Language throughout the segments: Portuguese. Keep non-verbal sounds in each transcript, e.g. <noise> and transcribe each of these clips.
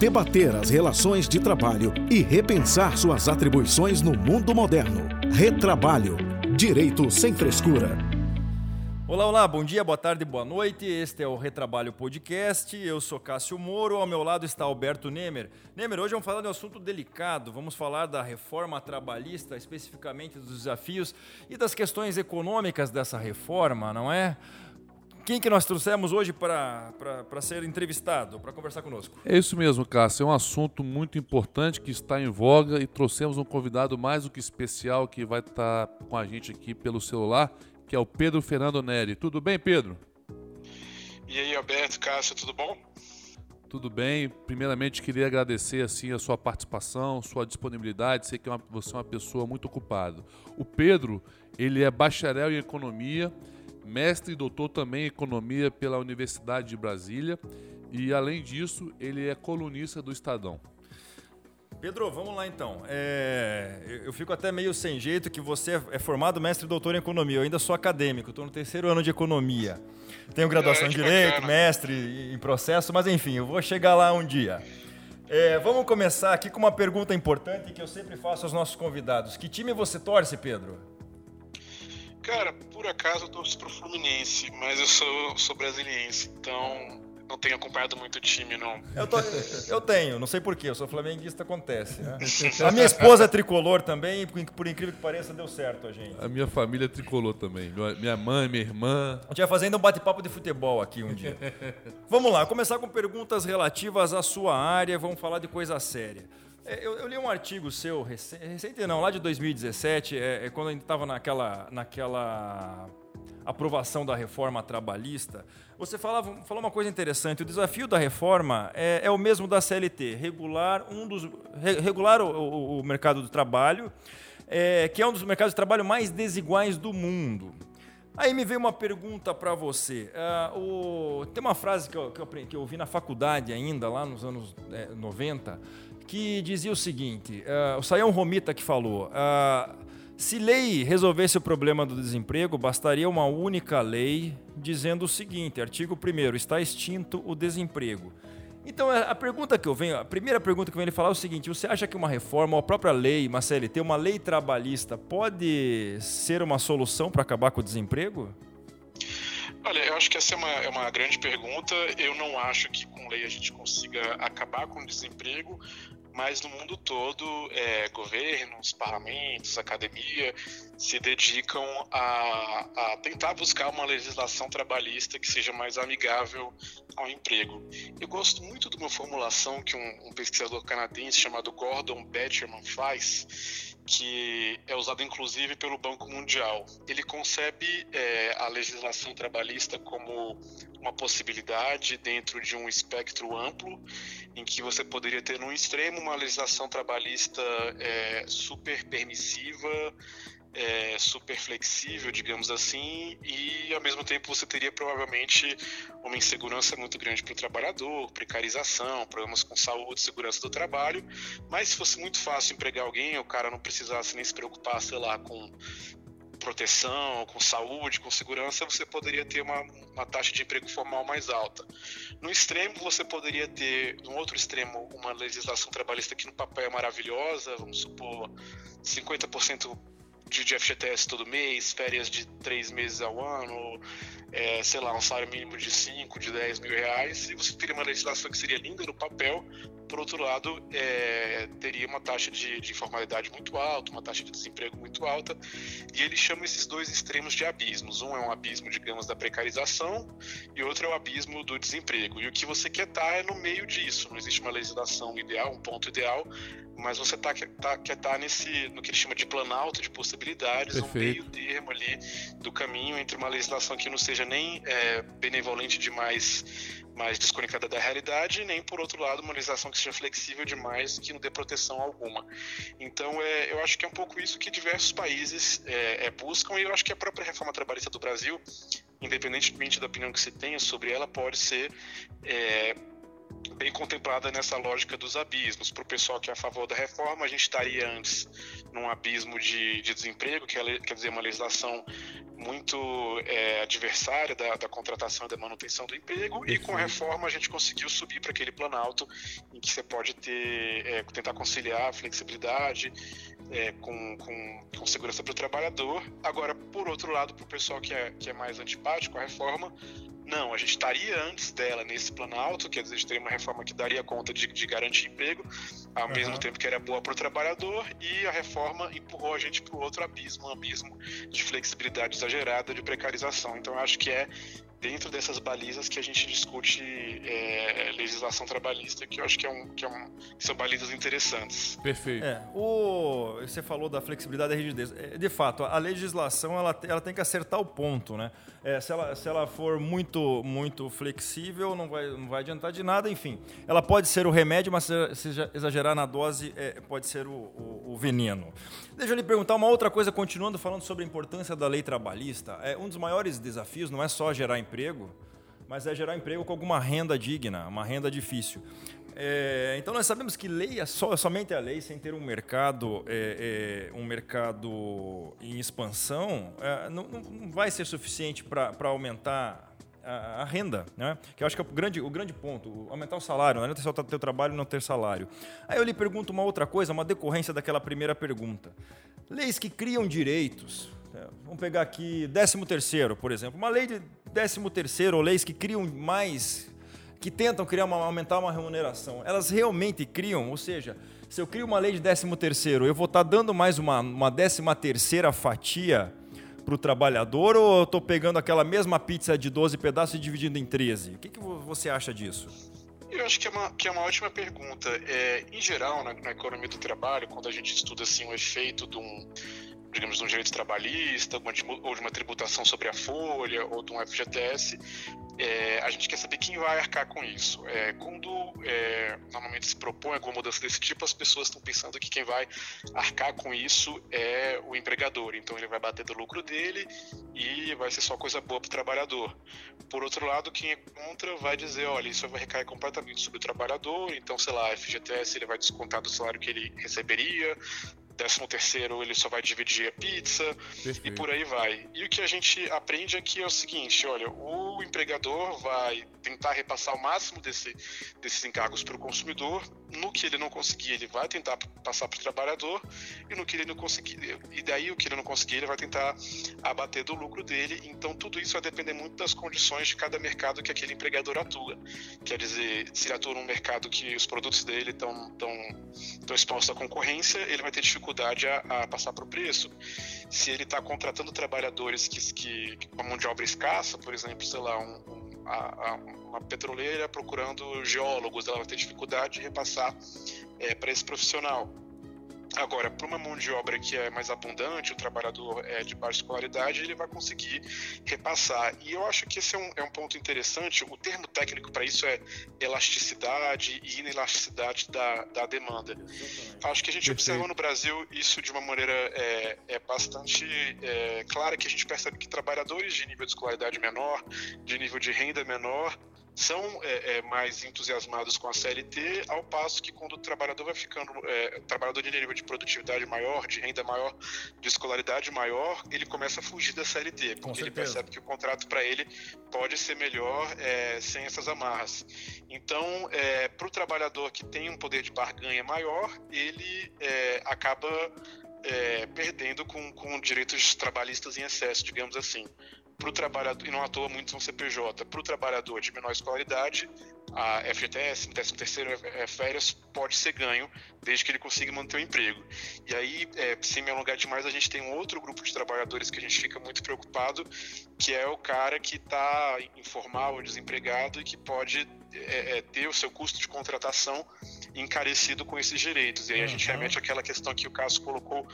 debater as relações de trabalho e repensar suas atribuições no mundo moderno. Retrabalho. Direito sem frescura. Olá, olá, bom dia, boa tarde, boa noite. Este é o Retrabalho Podcast. Eu sou Cássio Moro, ao meu lado está Alberto Nemer. Nemer, hoje vamos falar de um assunto delicado. Vamos falar da reforma trabalhista, especificamente dos desafios e das questões econômicas dessa reforma, não é? Quem que nós trouxemos hoje para ser entrevistado, para conversar conosco? É isso mesmo, Cássio. É um assunto muito importante que está em voga e trouxemos um convidado mais do que especial que vai estar com a gente aqui pelo celular que é o Pedro Fernando Neri. Tudo bem, Pedro? E aí, Alberto, Cássio, tudo bom? Tudo bem. Primeiramente, queria agradecer assim a sua participação, sua disponibilidade. Sei que é uma, você é uma pessoa muito ocupada. O Pedro, ele é bacharel em economia, mestre e doutor também em economia pela Universidade de Brasília e, além disso, ele é colunista do Estadão. Pedro, vamos lá então. É, eu fico até meio sem jeito que você é formado mestre e doutor em economia. Eu ainda sou acadêmico, estou no terceiro ano de economia. Tenho graduação em direito, bacana. mestre em processo, mas enfim, eu vou chegar lá um dia. É, vamos começar aqui com uma pergunta importante que eu sempre faço aos nossos convidados. Que time você torce, Pedro? Cara, por acaso eu torço pro Fluminense, mas eu sou, sou brasiliense, então não tenho acompanhado muito o time, não. Eu, tô, eu tenho, não sei porquê, eu sou flamenguista, acontece. Né? <laughs> A minha esposa é tricolor também, por incrível que pareça, deu certo a gente. A minha família é tricolor também. Minha mãe, minha irmã. A gente vai fazendo um bate-papo de futebol aqui um dia. <laughs> Vamos lá, começar com perguntas relativas à sua área, vamos falar de coisa séria. É, eu, eu, li um artigo seu, recente, recente não, lá de 2017, é, é quando a gente estava naquela, naquela aprovação da reforma trabalhista, você falava, falou uma coisa interessante. O desafio da reforma é, é o mesmo da CLT, regular, um dos, regular o, o, o mercado do trabalho, é, que é um dos mercados de trabalho mais desiguais do mundo. Aí me veio uma pergunta para você. Uh, o, tem uma frase que eu, que, eu, que eu ouvi na faculdade ainda, lá nos anos é, 90, que dizia o seguinte: uh, o Sayão Romita que falou. Uh, se lei resolvesse o problema do desemprego, bastaria uma única lei dizendo o seguinte: artigo 1 está extinto o desemprego. Então a pergunta que eu venho, a primeira pergunta que eu venho falar é o seguinte: você acha que uma reforma, a própria lei, uma CLT, uma lei trabalhista pode ser uma solução para acabar com o desemprego? Olha, eu acho que essa é uma, é uma grande pergunta. Eu não acho que com lei a gente consiga acabar com o desemprego, mas no mundo todo, é, governos, parlamentos, academia se dedicam a, a, tentar buscar uma legislação trabalhista que seja mais amigável ao emprego. Eu gosto muito de uma formulação que um, um pesquisador canadense chamado Gordon Betcherman faz, que é usado inclusive pelo Banco Mundial. Ele concebe é, a legislação trabalhista como uma possibilidade dentro de um espectro amplo, em que você poderia ter no extremo uma legislação trabalhista é, super permissiva, é, super flexível, digamos assim, e ao mesmo tempo você teria provavelmente uma insegurança muito grande para o trabalhador, precarização, problemas com saúde, segurança do trabalho. Mas se fosse muito fácil empregar alguém, o cara não precisasse nem se preocupar, sei lá, com proteção, com saúde, com segurança, você poderia ter uma, uma taxa de emprego formal mais alta. No extremo, você poderia ter, no outro extremo, uma legislação trabalhista que no papel é maravilhosa, vamos supor, 50% de, FGTS todo mês, férias de três meses ao ano, é, sei lá, um salário mínimo de 5, de 10 mil reais, e você teria uma legislação que seria linda no papel, por outro lado, é, teria uma taxa de, de, informalidade muito alta, uma taxa de desemprego muito alta, e ele chama esses dois extremos de abismos. Um é um abismo, digamos, da precarização, e outro é o abismo do desemprego. E o que você quer estar é no meio disso, não existe uma legislação ideal, um ponto ideal, mas você tá, tá, quer estar tá nesse, no que ele chama de planalto de possibilidades, Perfeito. um meio termo ali do caminho entre uma legislação que não seja nem é, benevolente demais mais desconectada da realidade, nem por outro lado uma legislação que seja flexível demais que não dê proteção alguma. Então é, eu acho que é um pouco isso que diversos países é, é, buscam e eu acho que a própria reforma trabalhista do Brasil, independentemente da opinião que você tenha sobre ela, pode ser é, bem contemplada nessa lógica dos abismos. Para o pessoal que é a favor da reforma, a gente estaria antes num abismo de, de desemprego, que é, quer dizer, uma legislação muito é, adversária da, da, contratação e da manutenção do emprego, e com a reforma a gente conseguiu subir para aquele planalto em que você pode ter, é, tentar conciliar a flexibilidade é, com, com, com, segurança para o trabalhador. Agora, por outro lado, para o pessoal que é, que é mais antipático à reforma, não, a gente estaria antes dela nesse planalto, quer dizer, a gente teria uma reforma que daria conta de, de garantir emprego, ao uhum. mesmo tempo que era boa para o trabalhador, e a reforma empurrou a gente para o outro abismo, um abismo de flexibilidade exagerada, de precarização. Então, eu acho que é dentro dessas balizas que a gente discute é, legislação trabalhista, que eu acho que, é um, que, é um, que são balizas interessantes. Perfeito. É, o, você falou da flexibilidade e da rigidez. É, de fato, a legislação ela, ela tem que acertar o ponto, né? É, se, ela, se ela for muito, muito flexível, não vai, não vai adiantar de nada, enfim. Ela pode ser o remédio, mas se, se exagerar na dose, é, pode ser o, o, o, veneno. Deixa eu lhe perguntar uma outra coisa, continuando falando sobre a importância da lei trabalhista. É, um dos maiores desafios não é só gerar emprego, mas é gerar emprego com alguma renda digna, uma renda difícil. É, então nós sabemos que lei é só, somente a lei, sem ter um mercado, é, é, um mercado em expansão, é, não, não, vai ser suficiente para aumentar a, renda, né? Que eu acho que é o grande, o grande ponto, aumentar o salário, não é só ter trabalho e não ter salário. Aí eu lhe pergunto uma outra coisa, uma decorrência daquela primeira pergunta. Leis que criam direitos, né? vamos pegar aqui 13 terceiro, por exemplo, uma lei de 13 terceiro ou leis que criam mais que tentam criar uma, aumentar uma remuneração, elas realmente criam, ou seja, se eu crio uma lei de 13 terceiro, eu vou estar tá dando mais uma, uma 13 terceira fatia para o trabalhador ou eu estou pegando aquela mesma pizza de 12 pedaços e dividindo em 13? O que, que você acha disso? Eu acho que é uma, que é uma ótima pergunta. É, em geral, na, na, economia do trabalho, quando a gente estuda assim, o efeito de um, digamos, de um direito trabalhista, ou de uma tributação sobre a folha, ou de um FGTS, é, a gente quer saber quem vai arcar com isso. É, quando é, normalmente se propõe alguma mudança desse tipo, as pessoas estão pensando que quem vai arcar com isso é o empregador. Então ele vai bater do lucro dele e vai ser só coisa boa para o trabalhador. Por outro lado, quem é contra vai dizer, olha, isso vai recair completamente sobre o trabalhador, então, sei lá, FGTS ele vai descontar do salário que ele receberia, décimo terceiro ele só vai dividir a pizza Perfeito. e por aí vai. E o que a gente aprende aqui é o seguinte, olha, o empregador vai tentar repassar o máximo desse, desses encargos para o consumidor, no que ele não conseguir ele vai tentar passar para o trabalhador e no que ele não conseguir, e daí o que ele não conseguir ele vai tentar abater do lucro dele, então tudo isso vai depender muito das condições de cada mercado que aquele empregador atua. Quer dizer, se ele atua num mercado que os produtos dele estão tão, tão expostos à concorrência, ele vai ter dificuldade dificuldade a, a passar para o preço. Se ele está contratando trabalhadores que, que, com a mão de obra escassa, por exemplo, sei lá, um, um, a, uma petroleira procurando geólogos, ela vai ter dificuldade de repassar é, para esse profissional. Agora, para uma mão de obra que é mais abundante, o trabalhador é de baixa escolaridade, ele vai conseguir repassar. E eu acho que esse é um, é um ponto interessante. O termo técnico para isso é elasticidade e inelasticidade da, da demanda. Acho que a gente Perfeito. observa no Brasil isso de uma maneira é, é bastante é, clara, que a gente percebe que trabalhadores de nível de escolaridade menor, de nível de renda menor, são é, é, mais entusiasmados com a CLT, ao passo que quando o trabalhador vai ficando, é, trabalhador de nível de produtividade maior, de renda maior, de escolaridade maior, ele começa a fugir da CLT, porque ele percebe que o contrato para ele pode ser melhor é, sem essas amarras. Então, é, para o trabalhador que tem um poder de barganha maior, ele é, acaba perdendo com, com direitos trabalhistas em excesso, digamos assim para o trabalhador, e não à toa muitos são CPJ, para o trabalhador de menor escolaridade, a FGTS, 13 terceiro é, é, férias, pode ser ganho, desde que ele consiga manter o emprego. E aí, é, sem me alongar demais, a gente tem um outro grupo de trabalhadores que a gente fica muito preocupado, que é o cara que está informal, desempregado e que pode é, é, ter o seu custo de contratação encarecido com esses direitos. E aí a gente remete àquela questão que o Cássio colocou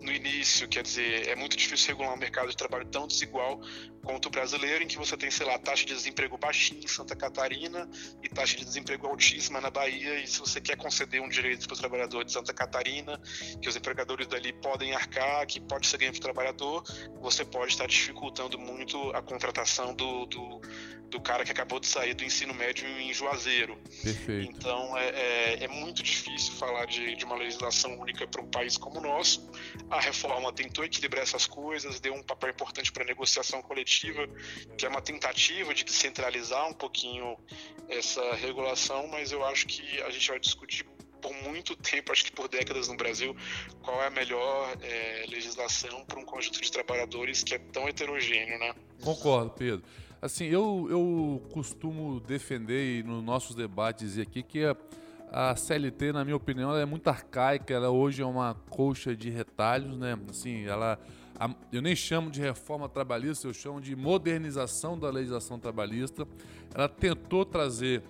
no início, quer dizer, é muito difícil regular um mercado de trabalho tão desigual quanto o brasileiro, em que você tem, sei lá, taxa de desemprego baixinha em Santa Catarina e taxa de desemprego altíssima na Bahia, e se você quer conceder um direito para os trabalhadores de Santa Catarina, que os empregadores dali podem arcar, que pode ser ganho para o trabalhador, você pode estar dificultando muito a contratação do, do, do cara que acabou de sair do ensino médio em Juazeiro. Perfeito. Então é, é, é muito difícil falar de, de uma legislação única para um país como o nosso. A reforma tentou equilibrar essas coisas, deu um papel importante para a negociação coletiva, que é uma tentativa de descentralizar um pouquinho essa regulação, mas eu acho que a gente vai discutir por muito tempo, acho que por décadas no Brasil, qual é a melhor é, legislação para um conjunto de trabalhadores que é tão heterogêneo, né? Concordo, Pedro. Assim, eu, eu costumo defender nos nossos debates aqui que a, a CLT, na minha opinião, é muito arcaica, ela hoje é uma colcha de retalhos, né? Assim, ela eu nem chamo de reforma trabalhista, eu chamo de modernização da legislação trabalhista. Ela tentou trazer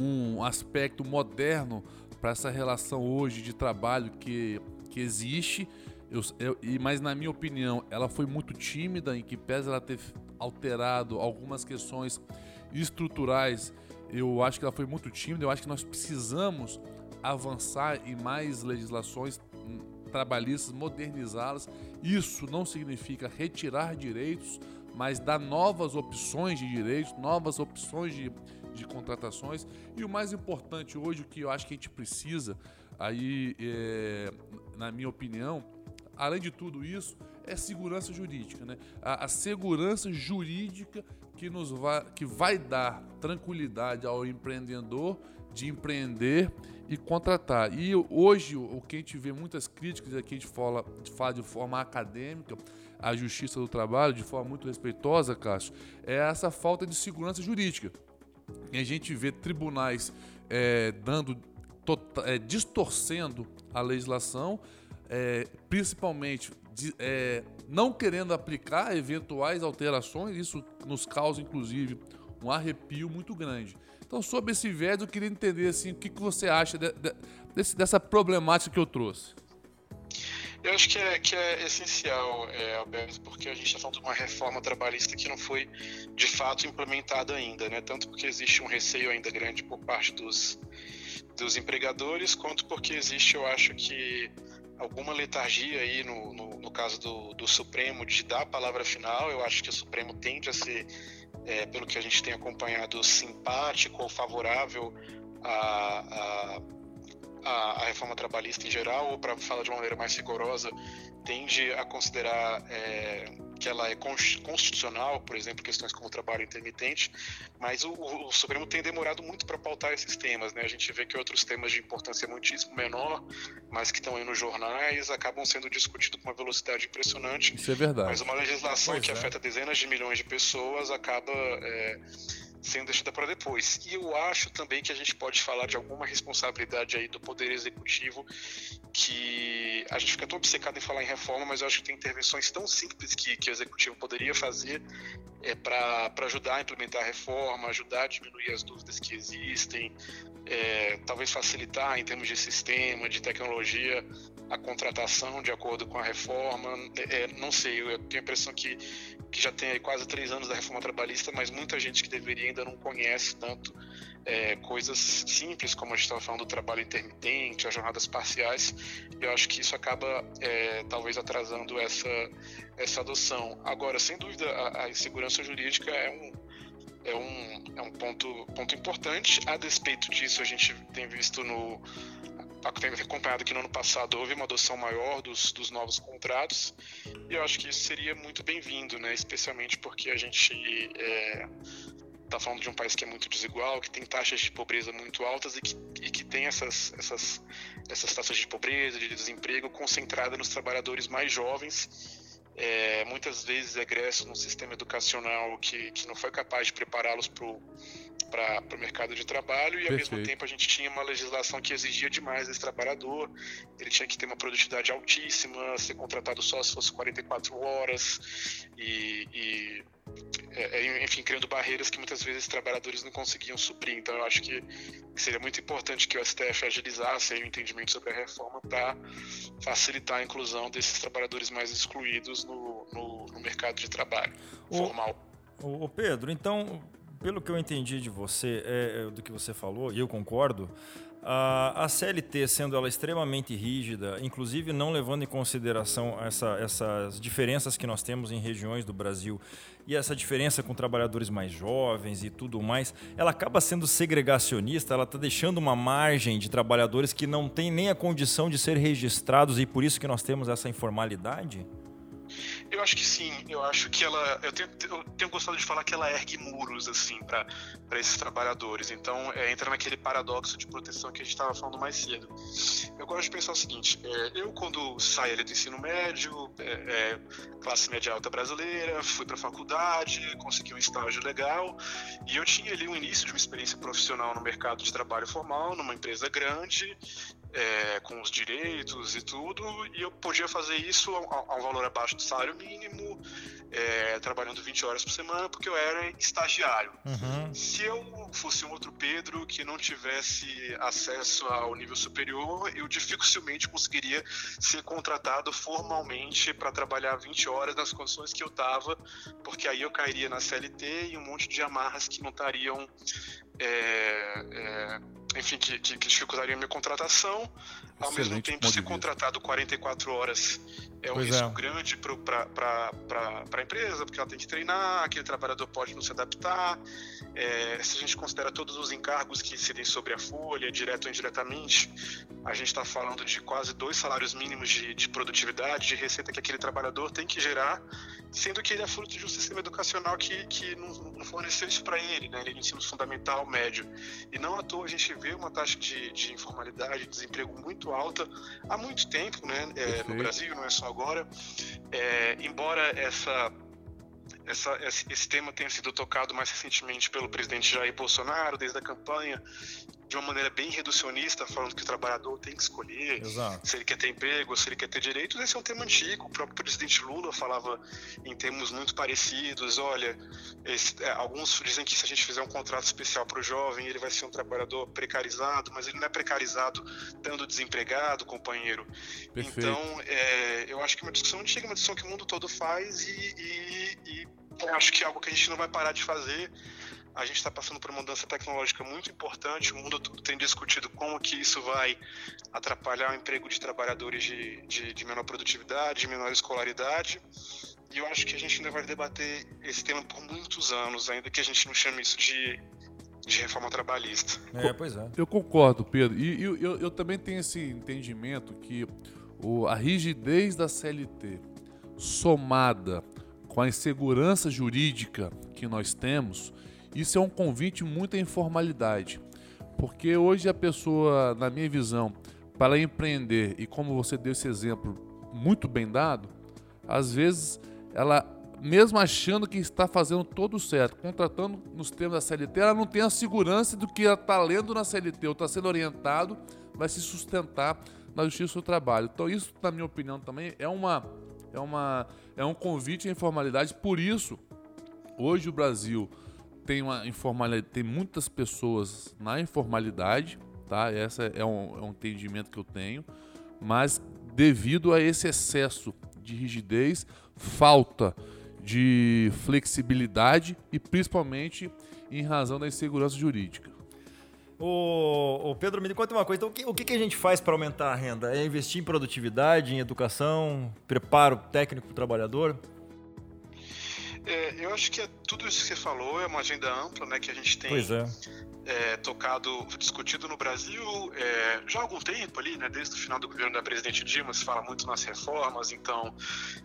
um aspecto moderno para essa relação hoje de trabalho que, que existe. Eu, eu, mas na minha opinião, ela foi muito tímida, em que pese ela ter alterado algumas questões estruturais, eu acho que ela foi muito tímida. Eu acho que nós precisamos avançar em mais legislações hum, trabalhistas, modernizá-las. Isso não significa retirar direitos, mas dar novas opções de direitos, novas opções de, de contratações. E o mais importante hoje, o que eu acho que a gente precisa, aí, é, na minha opinião, além de tudo isso, é segurança jurídica. Né? A, a, segurança jurídica que, nos vai, que vai dar tranquilidade ao empreendedor de empreender e contratar. E hoje, o que a gente vê muitas críticas aqui, a gente fala, fala de forma acadêmica, a justiça do trabalho, de forma muito respeitosa, Cássio, é essa falta de segurança jurídica. E a gente vê tribunais é, dando, tota, é, distorcendo a legislação, é, principalmente de, é, não querendo aplicar eventuais alterações, isso nos causa, inclusive, um arrepio muito grande. Então, sobre esse viés, eu queria entender assim, o que, que você acha de, de, desse, dessa problemática que eu trouxe. Eu acho que é, que é essencial, é, Alberto, porque a gente está falando de uma reforma trabalhista que não foi de fato implementada ainda, né? Tanto porque existe um receio ainda grande por parte dos, dos empregadores, quanto porque existe, eu acho que alguma letargia aí no, no, no caso do, do, Supremo de dar a palavra final. Eu acho que o Supremo tende a ser, é, pelo que a gente tem acompanhado, simpático ou favorável a, a, a reforma trabalhista em geral, ou para falar de uma maneira mais rigorosa, tende a considerar é, que ela é constitucional, por exemplo, questões como o trabalho intermitente, mas o, o Supremo tem demorado muito para pautar esses temas. Né? A gente vê que outros temas de importância muitíssimo menor, mas que estão aí nos jornais, acabam sendo discutidos com uma velocidade impressionante. Isso é verdade. Mas uma legislação pois que é. afeta dezenas de milhões de pessoas acaba. É, sendo deixada para depois. E eu acho também que a gente pode falar de alguma responsabilidade aí do Poder Executivo, que a gente fica tão obcecado em falar em reforma, mas eu acho que tem intervenções tão simples que, que o Executivo poderia fazer é, para ajudar a implementar a reforma, ajudar a diminuir as dúvidas que existem, é, talvez facilitar em termos de sistema, de tecnologia, a contratação de acordo com a reforma. É, não sei, eu tenho a impressão que, que já tem quase três anos da reforma trabalhista, mas muita gente que deveria ainda não conhece tanto é, coisas simples, como a gente estava falando do trabalho intermitente, as jornadas parciais. Eu acho que isso acaba é, talvez atrasando essa, essa adoção. Agora, sem dúvida, a, a insegurança jurídica é um, é um, é um ponto, ponto importante. A despeito disso, a gente tem visto no, tem acompanhado que no ano passado houve uma adoção maior dos, dos novos contratos e eu acho que isso seria muito bem-vindo, né? especialmente porque a gente está é, tá falando de um país que é muito desigual, que tem taxas de pobreza muito altas e que, e que tem essas, essas, essas taxas de pobreza, de desemprego concentradas nos trabalhadores mais jovens é, muitas vezes egressos num sistema educacional que, que não foi capaz de prepará-los para o mercado de trabalho e ao Perfeito. mesmo tempo a gente tinha uma legislação que exigia demais desse trabalhador, ele tinha que ter uma produtividade altíssima, ser contratado só se fosse 44 horas e, e é, é, enfim, criando barreiras que muitas vezes trabalhadores não conseguiam suprir. Então, eu acho que seria muito importante que o STF agilizasse o entendimento sobre a reforma para facilitar a inclusão desses trabalhadores mais excluídos no, no, no mercado de trabalho o, formal. O, Pedro, então, pelo que eu entendi de você, é, é, do que você falou, e eu concordo, a, CLT, sendo ela extremamente rígida, inclusive não levando em consideração essa, essas diferenças que nós temos em regiões do Brasil e essa diferença com trabalhadores mais jovens e tudo mais, ela acaba sendo segregacionista, ela está deixando uma margem de trabalhadores que não têm nem a condição de ser registrados e por isso que nós temos essa informalidade? Eu acho que sim, eu acho que ela. Eu tenho, eu tenho gostado de falar que ela ergue muros, assim, para esses trabalhadores. Então, é, entra naquele paradoxo de proteção que a gente estava falando mais cedo. Eu gosto de pensar o seguinte: é, eu, quando saí do ensino médio, é, é, classe média alta brasileira, fui para a faculdade, consegui um estágio legal, e eu tinha ali o início de uma experiência profissional no mercado de trabalho formal, numa empresa grande, é, com os direitos e tudo, e eu podia fazer isso a, a um valor abaixo do salário mínimo, é, trabalhando 20 horas por semana, porque eu era estagiário. Uhum. Se eu fosse um outro Pedro que não tivesse acesso ao nível superior, eu dificilmente conseguiria ser contratado formalmente para trabalhar 20 horas nas condições que eu estava, porque aí eu cairia na CLT e um monte de amarras que não estariam. É, é, enfim, que, que, que dificultaria a minha contratação. Ao Excelente mesmo tempo, ser contratado 44 horas é um pois risco é. grande para a empresa, porque ela tem que treinar, aquele trabalhador pode não se adaptar. É, se a gente considera todos os encargos que incidem sobre a folha, direto ou indiretamente, a gente está falando de quase dois salários mínimos de, de produtividade, de receita que aquele trabalhador tem que gerar, sendo que ele é fruto de um sistema educacional que, que não, não forneceu isso para ele, né? ele é ensino fundamental, médio. E não à toa a gente vê uma taxa de, de informalidade, de desemprego muito alta há muito tempo né? É, no Brasil, não é só agora. É, embora essa essa, esse tema tenha sido tocado mais recentemente pelo presidente Jair Bolsonaro, desde a campanha, de uma maneira bem reducionista, falando que o trabalhador tem que escolher Exato. se ele quer ter emprego, se ele quer ter direitos. Esse é um tema antigo. O próprio presidente Lula falava em termos muito parecidos. Olha, esse, é, alguns dizem que se a gente fizer um contrato especial para o jovem, ele vai ser um trabalhador precarizado, mas ele não é precarizado estando desempregado, companheiro. Perfeito. Então, é, eu acho que é uma discussão antiga, uma discussão que o mundo todo faz e, e, e acho que é algo que a gente não vai parar de fazer a gente está passando por uma mudança tecnológica muito importante, o mundo tem discutido como que isso vai atrapalhar o emprego de trabalhadores de, de, de menor produtividade, de menor escolaridade, e eu acho que a gente ainda vai debater esse tema por muitos anos, ainda que a gente não chame isso de, de reforma trabalhista. É, pois é. Eu concordo, Pedro, e eu, eu, eu também tenho esse entendimento que o, a rigidez da CLT somada com a insegurança jurídica que nós temos, isso é um convite muito à informalidade. Porque hoje a pessoa, na minha visão, para empreender, e como você deu esse exemplo muito bem dado, às vezes ela, mesmo achando que está fazendo todo certo, contratando nos termos da CLT, ela não tem a segurança do que ela está lendo na CLT ou está sendo orientado, vai se sustentar na justiça do trabalho. Então, isso, na minha opinião, também é uma. É, uma, é um convite à informalidade. Por isso, hoje o Brasil tem uma informalidade, tem muitas pessoas na informalidade, tá? Essa é um, é um entendimento que eu tenho, mas devido a esse excesso de rigidez, falta de flexibilidade e principalmente em razão da insegurança jurídica. O, o Pedro, me conta uma coisa. Então, o, que, o que a gente faz para aumentar a renda? É investir em produtividade, em educação, preparo técnico para o trabalhador? É, eu acho que é tudo isso que você falou é uma agenda ampla, né, que a gente tem é. É, tocado, discutido no Brasil é, já há algum tempo ali, né, desde o final do governo da presidente Dilma, se fala muito nas reformas, então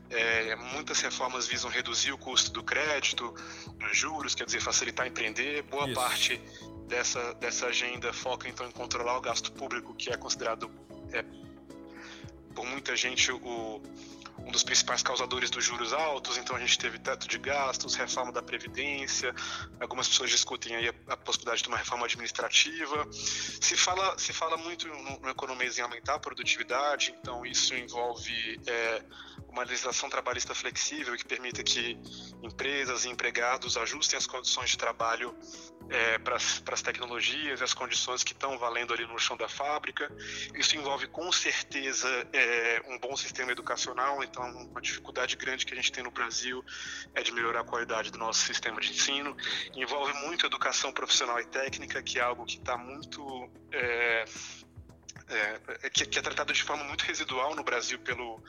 é, muitas reformas visam reduzir o custo do crédito, dos juros, quer dizer, facilitar empreender. Boa isso. parte dessa, dessa agenda foca então em controlar o gasto público, que é considerado por muita gente o um dos principais causadores dos juros altos, então a gente teve teto de gastos, reforma da Previdência, algumas pessoas discutem aí a, possibilidade de uma reforma administrativa. Se fala, se fala muito no, no economês em aumentar a produtividade, então isso envolve é, uma legislação trabalhista flexível que permita que empresas e empregados ajustem as condições de trabalho é, para as tecnologias as condições que estão valendo ali no chão da fábrica. Isso envolve com certeza é, um bom sistema educacional, então uma dificuldade grande que a gente tem no Brasil é de melhorar a qualidade do nosso sistema de ensino. Envolve muito educação profissional e técnica, que é algo que está muito é, é, que, que, é tratado de forma muito residual no Brasil pelo,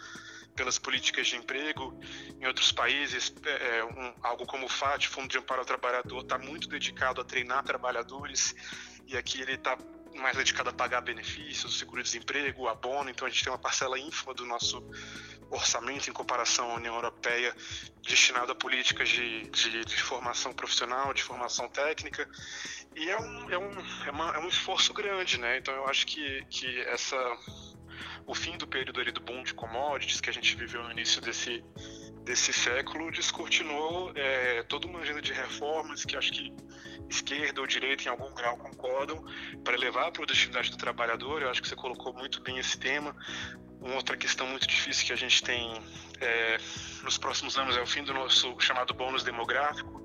pelas políticas de emprego. Em outros países, é, é um, algo como o FAT, Fundo de Amparo ao Trabalhador, está muito dedicado a treinar trabalhadores e aqui ele está mais dedicado a pagar benefícios, seguro-desemprego, abono. Então a gente tem uma parcela ínfima do nosso orçamento em comparação à União Europeia destinado a políticas de, de, de formação profissional, de formação técnica. E é um, é um, é, uma, é um esforço grande, né? Então eu acho que, que essa o fim do período ali do boom de commodities que a gente viveu no início desse, desse século descortinou é, toda uma agenda de reformas que acho que esquerda ou direita em algum grau concordam para elevar a produtividade do trabalhador. Eu acho que você colocou muito bem esse tema. Uma outra questão muito difícil que a gente tem é, nos próximos anos é o fim do nosso chamado bônus demográfico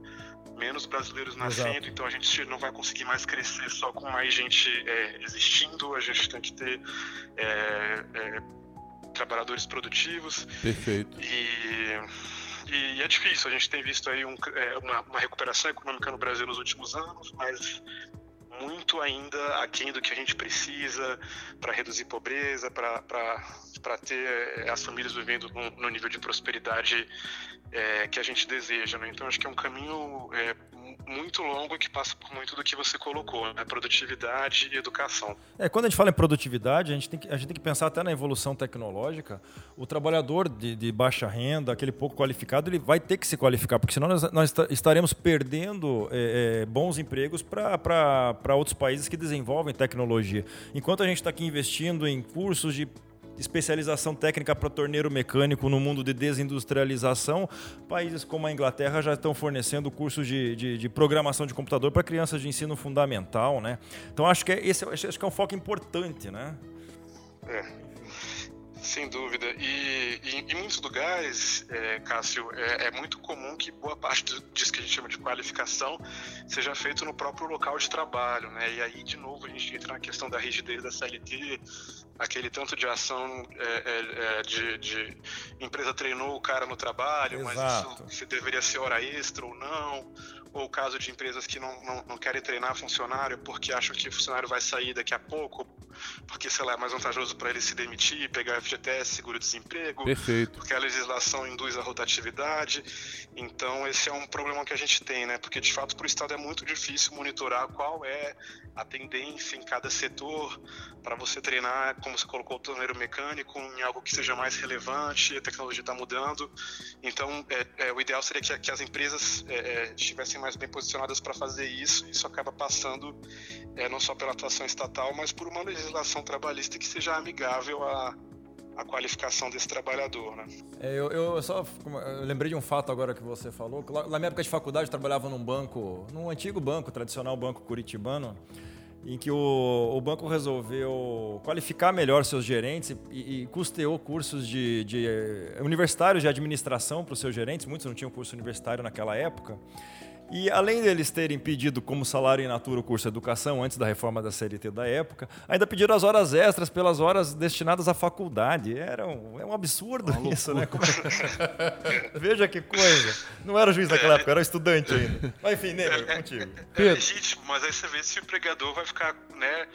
menos brasileiros nascendo, Exato. então a gente não vai conseguir mais crescer só com mais gente é, existindo, a gente tem que ter é, é, trabalhadores produtivos. Perfeito. E, e, é difícil, a gente tem visto aí um, é, uma, uma recuperação econômica no Brasil nos últimos anos, mas muito ainda aquém do que a gente precisa para reduzir pobreza, para ter é, as famílias vivendo no, no nível de prosperidade é, que a gente deseja. Né? Então, acho que é um caminho é, muito longo que passa por muito do que você colocou, né? produtividade e educação. É, quando a gente fala em produtividade, a gente tem que, a gente tem que pensar até na evolução tecnológica. O trabalhador de, de baixa renda, aquele pouco qualificado, ele vai ter que se qualificar, porque senão nós, nós estaremos perdendo é, é, bons empregos para outros países que desenvolvem tecnologia. Enquanto a gente está aqui investindo em cursos de especialização técnica para torneiro mecânico no mundo de desindustrialização, países como a Inglaterra já estão fornecendo cursos de, de, de programação de computador para crianças de ensino fundamental, né? Então acho que é, esse acho que é um foco importante, né? É. Sem dúvida. E, e em muitos lugares, é, Cássio, é, é, muito comum que boa parte disso que a gente chama de qualificação seja feito no próprio local de trabalho, né? E aí, de novo, a gente entra na questão da rigidez da CLT, aquele tanto de ação é, é, é de, de, empresa treinou o cara no trabalho, Exato. mas isso se deveria ser hora extra ou não ou o caso de empresas que não, não, não, querem treinar funcionário porque acham que o funcionário vai sair daqui a pouco, porque, sei lá, é mais vantajoso para ele se demitir, pegar FGTS, seguro-desemprego, porque a legislação induz a rotatividade. Então, esse é um problema que a gente tem, né? Porque, de fato, para o Estado é muito difícil monitorar qual é a tendência em cada setor para você treinar, como você colocou, o torneiro mecânico em algo que seja mais relevante, a tecnologia está mudando. Então, é, é, o ideal seria que, que as empresas é, é estivessem mais bem posicionadas para fazer isso. Isso acaba passando é, não só pela atuação estatal, mas por uma legislação trabalhista que seja amigável à qualificação desse trabalhador. Né? É, eu, eu, só eu lembrei de um fato agora que você falou. Na minha época de faculdade, eu trabalhava num banco, num antigo banco, tradicional banco curitibano em que o, o, banco resolveu qualificar melhor seus gerentes e, e custeou cursos de, de eh, universitários de administração para os seus gerentes. Muitos não tinham curso universitário naquela época. E além deles terem pedido como salário in natura o curso de educação antes da reforma da CLT da época, ainda pediram as horas extras pelas horas destinadas à faculdade. Era um, é um absurdo Uma isso, loucura. né? <laughs> Veja que coisa. Não era juiz naquela época, era estudante ainda. Mas enfim, Neymar, contigo. É legítimo, mas aí você vê se o empregador vai ficar né,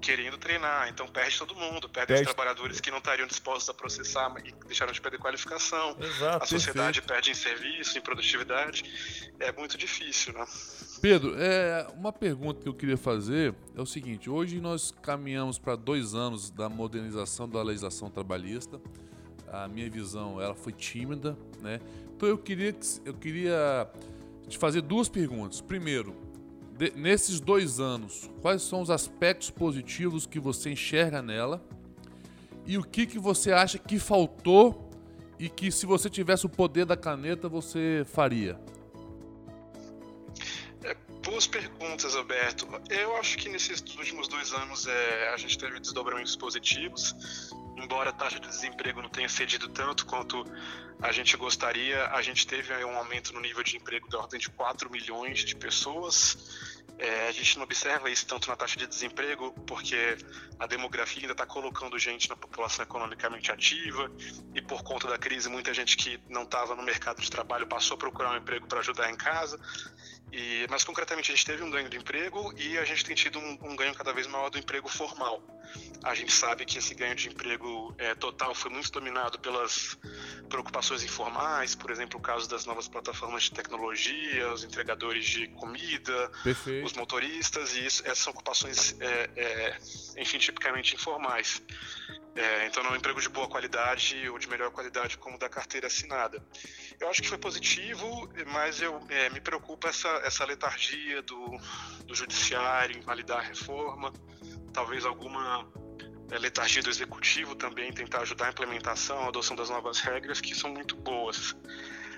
querendo treinar. Então perde todo mundo, perde, perde, os trabalhadores que não estariam dispostos a processar e deixaram de perder qualificação. Exato, a sociedade perfeito. perde em serviço, em produtividade. É muito difícil, né? Pedro, é, uma pergunta que eu queria fazer é o seguinte: hoje nós caminhamos para dois anos da modernização da legislação trabalhista. A minha visão ela foi tímida, né? Então eu queria, eu queria te fazer duas perguntas. Primeiro, de, nesses dois anos, quais são os aspectos positivos que você enxerga nela e o que, que você acha que faltou e que se você tivesse o poder da caneta você faria? Boas perguntas, Alberto. Eu acho que nesses últimos dois anos é, a gente teve desdobramentos positivos. Embora a taxa de desemprego não tenha cedido tanto quanto a gente gostaria, a gente teve um aumento no nível de emprego da ordem de 4 milhões de pessoas. É, a gente não observa isso tanto na taxa de desemprego, porque a demografia ainda está colocando gente na população economicamente ativa, e por conta da crise, muita gente que não estava no mercado de trabalho passou a procurar um emprego para ajudar em casa. E, mas concretamente a gente teve um ganho de emprego e a gente tem tido um, um, ganho cada vez maior do emprego formal. A gente sabe que esse ganho de emprego é, total foi muito dominado pelas preocupações informais, por exemplo, o caso das novas plataformas de tecnologia, os entregadores de comida, Perfeito. os motoristas, e isso, essas são ocupações, é, é, enfim, tipicamente informais. É, então, não é um emprego de boa qualidade ou de melhor qualidade como da carteira assinada. Eu acho que foi positivo, mas eu é, me preocupa essa, essa letargia do, do judiciário em validar a reforma, talvez alguma é, letargia do executivo também tentar ajudar a implementação, a adoção das novas regras que são muito boas.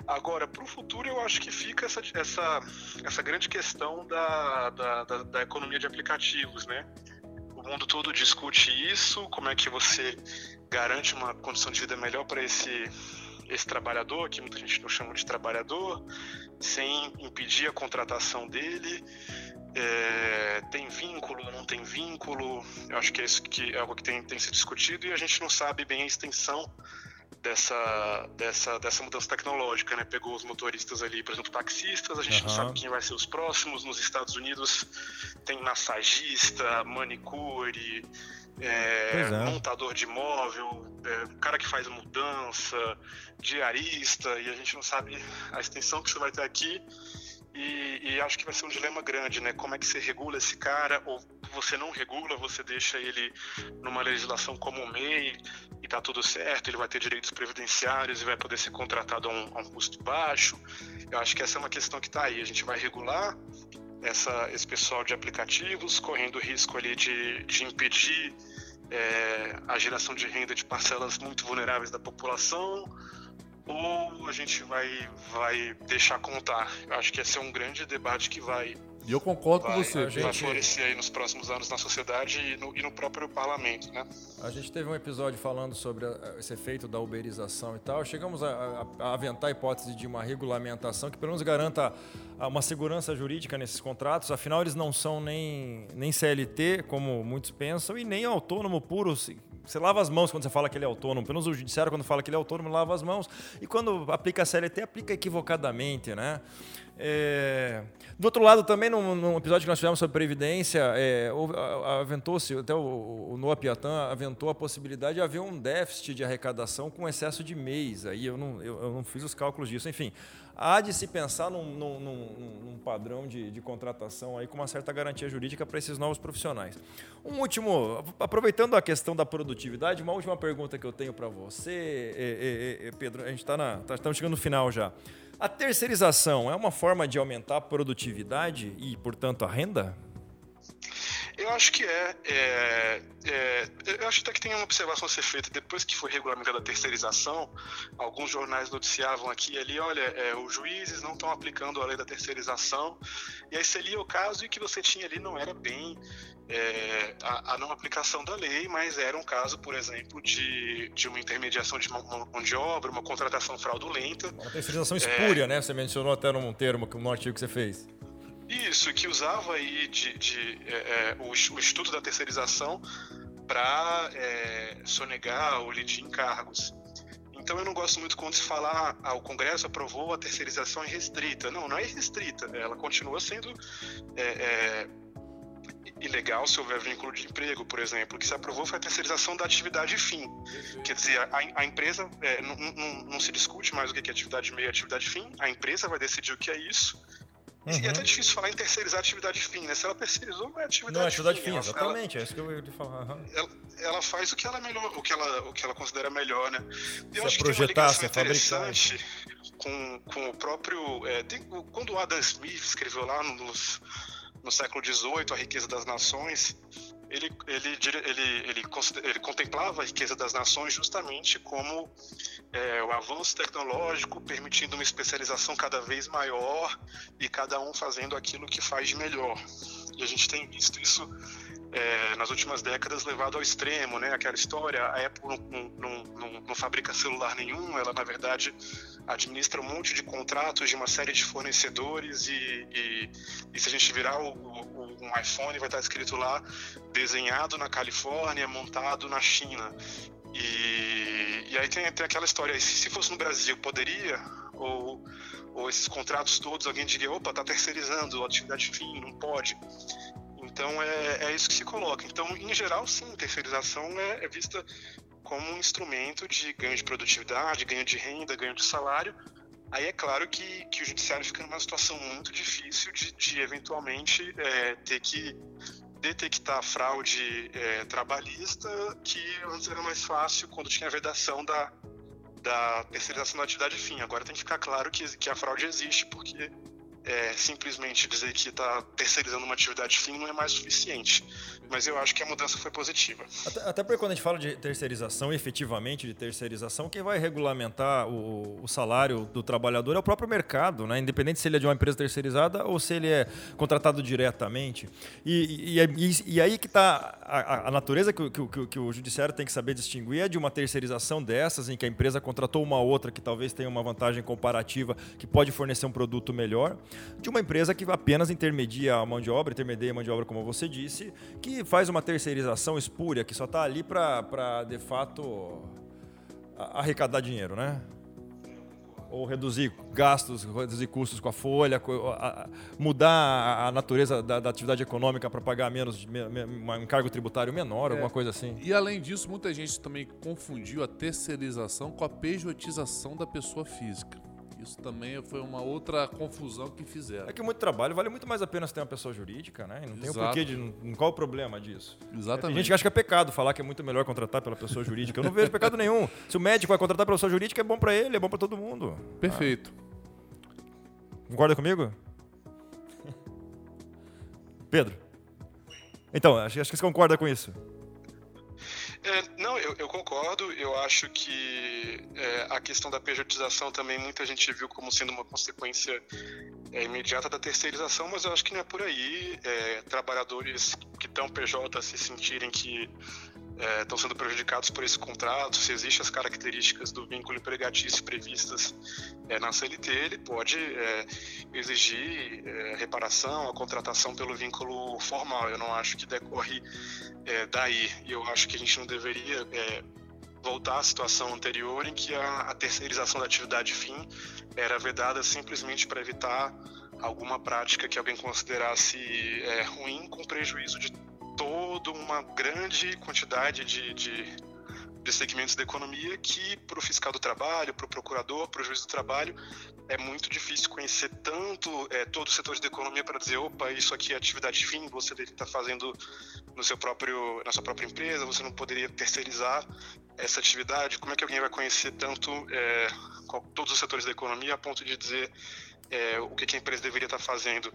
Agora, para o futuro, eu acho que fica essa, essa, essa grande questão da, da, da, da economia de aplicativos, né? Mundo todo discute isso, como é que você garante uma condição de vida melhor para esse esse trabalhador, que muita gente não chama de trabalhador, sem impedir a contratação dele. É, tem vínculo, não tem vínculo? Eu acho que é isso que é algo que tem, tem sido discutido e a gente não sabe bem a extensão dessa, dessa, dessa mudança tecnológica, né? Pegou os motoristas ali, por exemplo, taxistas, a gente uhum. não sabe quem vai ser os próximos. Nos Estados Unidos tem massagista, manicure, é, é. montador de imóvel, é, cara que faz mudança, diarista, e a gente não sabe a extensão que isso vai ter aqui. E, e, acho que vai ser um dilema grande, né? Como é que você regula esse cara, ou você não regula, você deixa ele numa legislação como o MEI tá tudo certo, ele vai ter direitos previdenciários e vai poder ser contratado a um, a um custo baixo. Eu acho que essa é uma questão que está aí. A gente vai regular essa, esse pessoal de aplicativos, correndo risco ali de, de impedir é, a geração de renda de parcelas muito vulneráveis da população ou a gente vai, vai deixar contar? Eu acho que esse é um grande debate que vai. E eu concordo vai, com você. Vai gente... florescer aí nos próximos anos na sociedade e no, e no, próprio parlamento, né? A gente teve um episódio falando sobre esse efeito da uberização e tal. Chegamos a, a, a aventar a hipótese de uma regulamentação que pelo menos garanta uma segurança jurídica nesses contratos. Afinal, eles não são nem, nem CLT, como muitos pensam, e nem autônomo puro, você lava as mãos quando você fala que ele é autônomo. Pelo menos o judiciário, quando fala que ele é autônomo, lava as mãos. E quando aplica a CLT, aplica equivocadamente, né? É... Do outro lado, também, num, num, episódio que nós fizemos sobre Previdência, é, aventou-se, até o, o Noah Piatan aventou a possibilidade de haver um déficit de arrecadação com excesso de mês. Aí eu não, eu, eu não fiz os cálculos disso. Enfim, há de se pensar num, num, num padrão de, de, contratação aí com uma certa garantia jurídica para esses novos profissionais. Um último, aproveitando a questão da produtividade, uma última pergunta que eu tenho para você, é, é, é, Pedro, a gente está tá, estamos chegando no final já. A terceirização é uma forma de aumentar a produtividade e, portanto, a renda? Eu acho que é, é, é, Eu acho até que tem uma observação a ser feita. Depois que foi regulamentada a terceirização, alguns jornais noticiavam aqui e ali: olha, é, os juízes não estão aplicando a lei da terceirização. E aí você lia o caso e o que você tinha ali não era bem é, a, a, não aplicação da lei, mas era um caso, por exemplo, de, de uma intermediação de mão de obra, uma contratação fraudulenta. Uma terceirização espúria, é, né? Você mencionou até num termo, num artigo que você fez. Isso, que usava aí de, de é, é o, o Instituto da Terceirização para é, sonegar ou lidir encargos. Então eu não gosto muito quando se fala ah, o Congresso aprovou a terceirização restrita. Não, não é restrita. Ela continua sendo é, é, ilegal se houver vínculo de emprego, por exemplo. O que se aprovou foi a terceirização da atividade fim. Quer dizer, a, a empresa é, não, não, não, se discute mais o que é atividade meio e atividade fim. A empresa vai decidir o que é isso Uhum. E é até difícil falar em terceirizar atividade fim, né? Se ela terceirizou, não é atividade Não é atividade fim, fim exatamente, ela, é isso que eu ia falar. Uhum. Ela, ela, faz o que ela é melhor, o que ela, o que ela considera melhor, né? E eu se acho que tem uma ligação interessante com, com o próprio. É, tem, quando o Adam Smith escreveu lá nos, no século XVIII, A Riqueza das Nações, ele, ele, ele, ele, ele contemplava a riqueza das nações justamente como é, o avanço tecnológico permitindo uma especialização cada vez maior e cada um fazendo aquilo que faz de melhor. E a gente tem visto isso é, nas últimas décadas levado ao extremo, né? Aquela história, a Apple não, não, não, não, fabrica celular nenhum, ela na verdade administra um monte de contratos de uma série de fornecedores e, e, e se a gente virar o, o, um iPhone vai estar escrito lá desenhado na Califórnia, montado na China. E, e aí tem, tem aquela história, se, se fosse no Brasil, poderia? Ou, ou esses contratos todos, alguém diria, opa, tá terceirizando, atividade fim, não pode. Então é, é isso que se coloca. Então, em geral, sim, terceirização é, é vista como um instrumento de ganho de produtividade, ganho de renda, ganho de salário. Aí é claro que, que o judiciário fica numa situação muito difícil de, de eventualmente é, ter que detectar fraude é, trabalhista, que antes era mais fácil quando tinha a vedação da, da terceirização da atividade fim. Agora tem que ficar claro que, que a fraude existe, porque é, simplesmente dizer que está terceirizando uma atividade fim não é mais suficiente. Mas eu acho que a mudança foi positiva. Até, até porque quando a gente fala de terceirização, efetivamente de terceirização, quem vai regulamentar o, o, salário do trabalhador é o próprio mercado, né? independente se ele é de uma empresa terceirizada ou se ele é contratado diretamente. E, e, e, e aí que está a, a, natureza que, que, que o judiciário tem que saber distinguir é de uma terceirização dessas, em que a empresa contratou uma outra que talvez tenha uma vantagem comparativa que pode fornecer um produto melhor de uma empresa que apenas intermedia a mão de obra, intermedia a mão de obra, como você disse, que faz uma terceirização espúria, que só está ali para, de fato, arrecadar dinheiro, né? Ou reduzir gastos, reduzir custos com a folha, mudar a natureza da, da atividade econômica para pagar menos um cargo tributário menor, é. alguma coisa assim. E além disso, muita gente também confundiu a terceirização com a pejotização da pessoa física. Isso também foi uma outra confusão que fizeram. É que muito trabalho vale muito mais a pena se ter uma pessoa jurídica, né? E não tem o porquê de. Qual o problema disso? Exatamente. Tem gente que acha que é pecado falar que é muito melhor contratar pela pessoa jurídica. Eu não vejo pecado nenhum. Se o médico vai contratar pela pessoa jurídica, é bom para ele, é bom para todo mundo. Perfeito. Ah. Concorda comigo? <laughs> Pedro? Então, acho, acho que você concorda com isso. É, não, eu, eu, concordo. Eu acho que é, a questão da pejotização também muita gente viu como sendo uma consequência é, imediata da terceirização, mas eu acho que não é por aí. É, trabalhadores que estão PJ se sentirem que estão é, sendo prejudicados por esse contrato, se existem as características do vínculo empregatício previstas é, na CLT, ele pode é, exigir é, reparação, a contratação pelo vínculo formal. Eu não acho que decorre é, daí. E eu acho que a gente não deveria é, voltar à situação anterior em que a, a terceirização da atividade fim era vedada simplesmente para evitar alguma prática que alguém considerasse ruim com prejuízo de toda uma grande quantidade de, de, de segmentos da economia que, para o fiscal do trabalho, para o procurador, para o juiz do trabalho, é muito difícil conhecer tanto é, todos os setores da economia para dizer, opa, isso aqui é atividade fim, você deveria estar fazendo no seu próprio, na sua própria empresa, você não poderia terceirizar essa atividade. Como é que alguém vai conhecer tanto é, todos os setores da economia a ponto de dizer é, o que, a empresa deveria estar fazendo?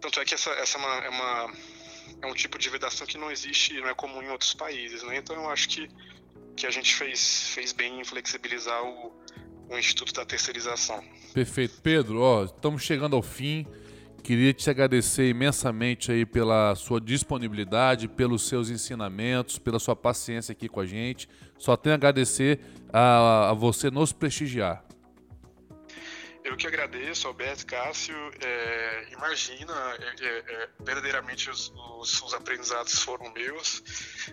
Tanto é que essa, essa é uma, é uma é um tipo de vedação que não existe, não é comum em outros países, né? Então eu acho que, que a gente fez, fez bem em flexibilizar o, o Instituto da Terceirização. Perfeito. Pedro, ó, estamos chegando ao fim. Queria te agradecer imensamente aí pela sua disponibilidade, pelos seus ensinamentos, pela sua paciência aqui com a gente. Só tenho a agradecer a, a você nos prestigiar. Eu que agradeço, Alberto, Cássio. É, imagina, é, é, é, verdadeiramente os, os, os, aprendizados foram meus.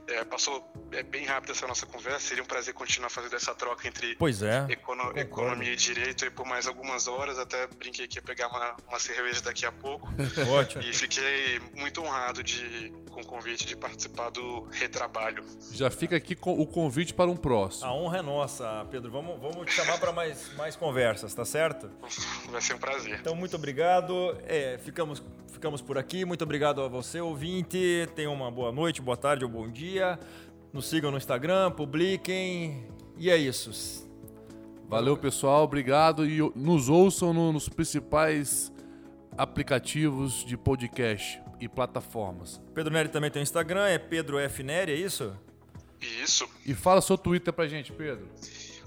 É, passou é, bem rápido essa nossa conversa. Seria um prazer continuar fazendo essa troca entre pois é, econo economia e direito por mais algumas horas. Até brinquei que ia pegar uma, uma cerveja daqui a pouco. <laughs> Ótimo. E fiquei muito honrado de, com o convite de participar do retrabalho. Já fica aqui o convite para um próximo. A honra é nossa, Pedro. Vamos, vamos te chamar para mais, mais conversas, tá certo? Vai ser um prazer. Então, muito obrigado. É, ficamos, ficamos por aqui. Muito obrigado a você, ouvinte. Tenha uma boa noite, boa tarde ou bom dia. Nos sigam no Instagram, publiquem. E é isso. Valeu, pessoal. Obrigado. E nos ouçam no, nos principais aplicativos de podcast. e plataformas. Pedro Neri também tem o Instagram, é Pedro F. Neri, é isso? Isso. E fala seu Twitter pra gente, Pedro.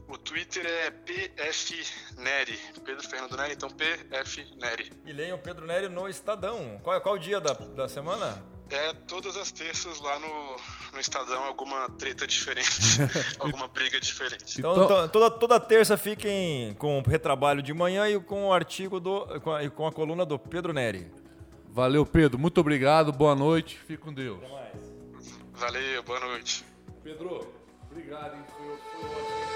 O Twitter é PFNeri. Pedro Fernando Neri, então PFNeri. E leiam o Pedro Neri no Estadão. Qual, qual o dia da, da semana? É todas as terças lá no, no Estadão alguma treta diferente, <laughs> alguma briga diferente. Então, então, toda, toda terça fiquem com o retrabalho de manhã e com o artigo do, com a, com a coluna do Pedro Neri. Valeu, Pedro. Muito obrigado. Boa noite. Fique com Deus. Até mais. Valeu, boa noite. Pedro, obrigado. Hein? Foi, foi ótimo.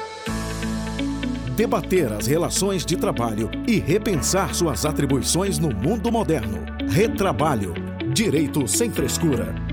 Debater as relações de trabalho e repensar suas atribuições no mundo moderno. Retrabalho Direito sem frescura.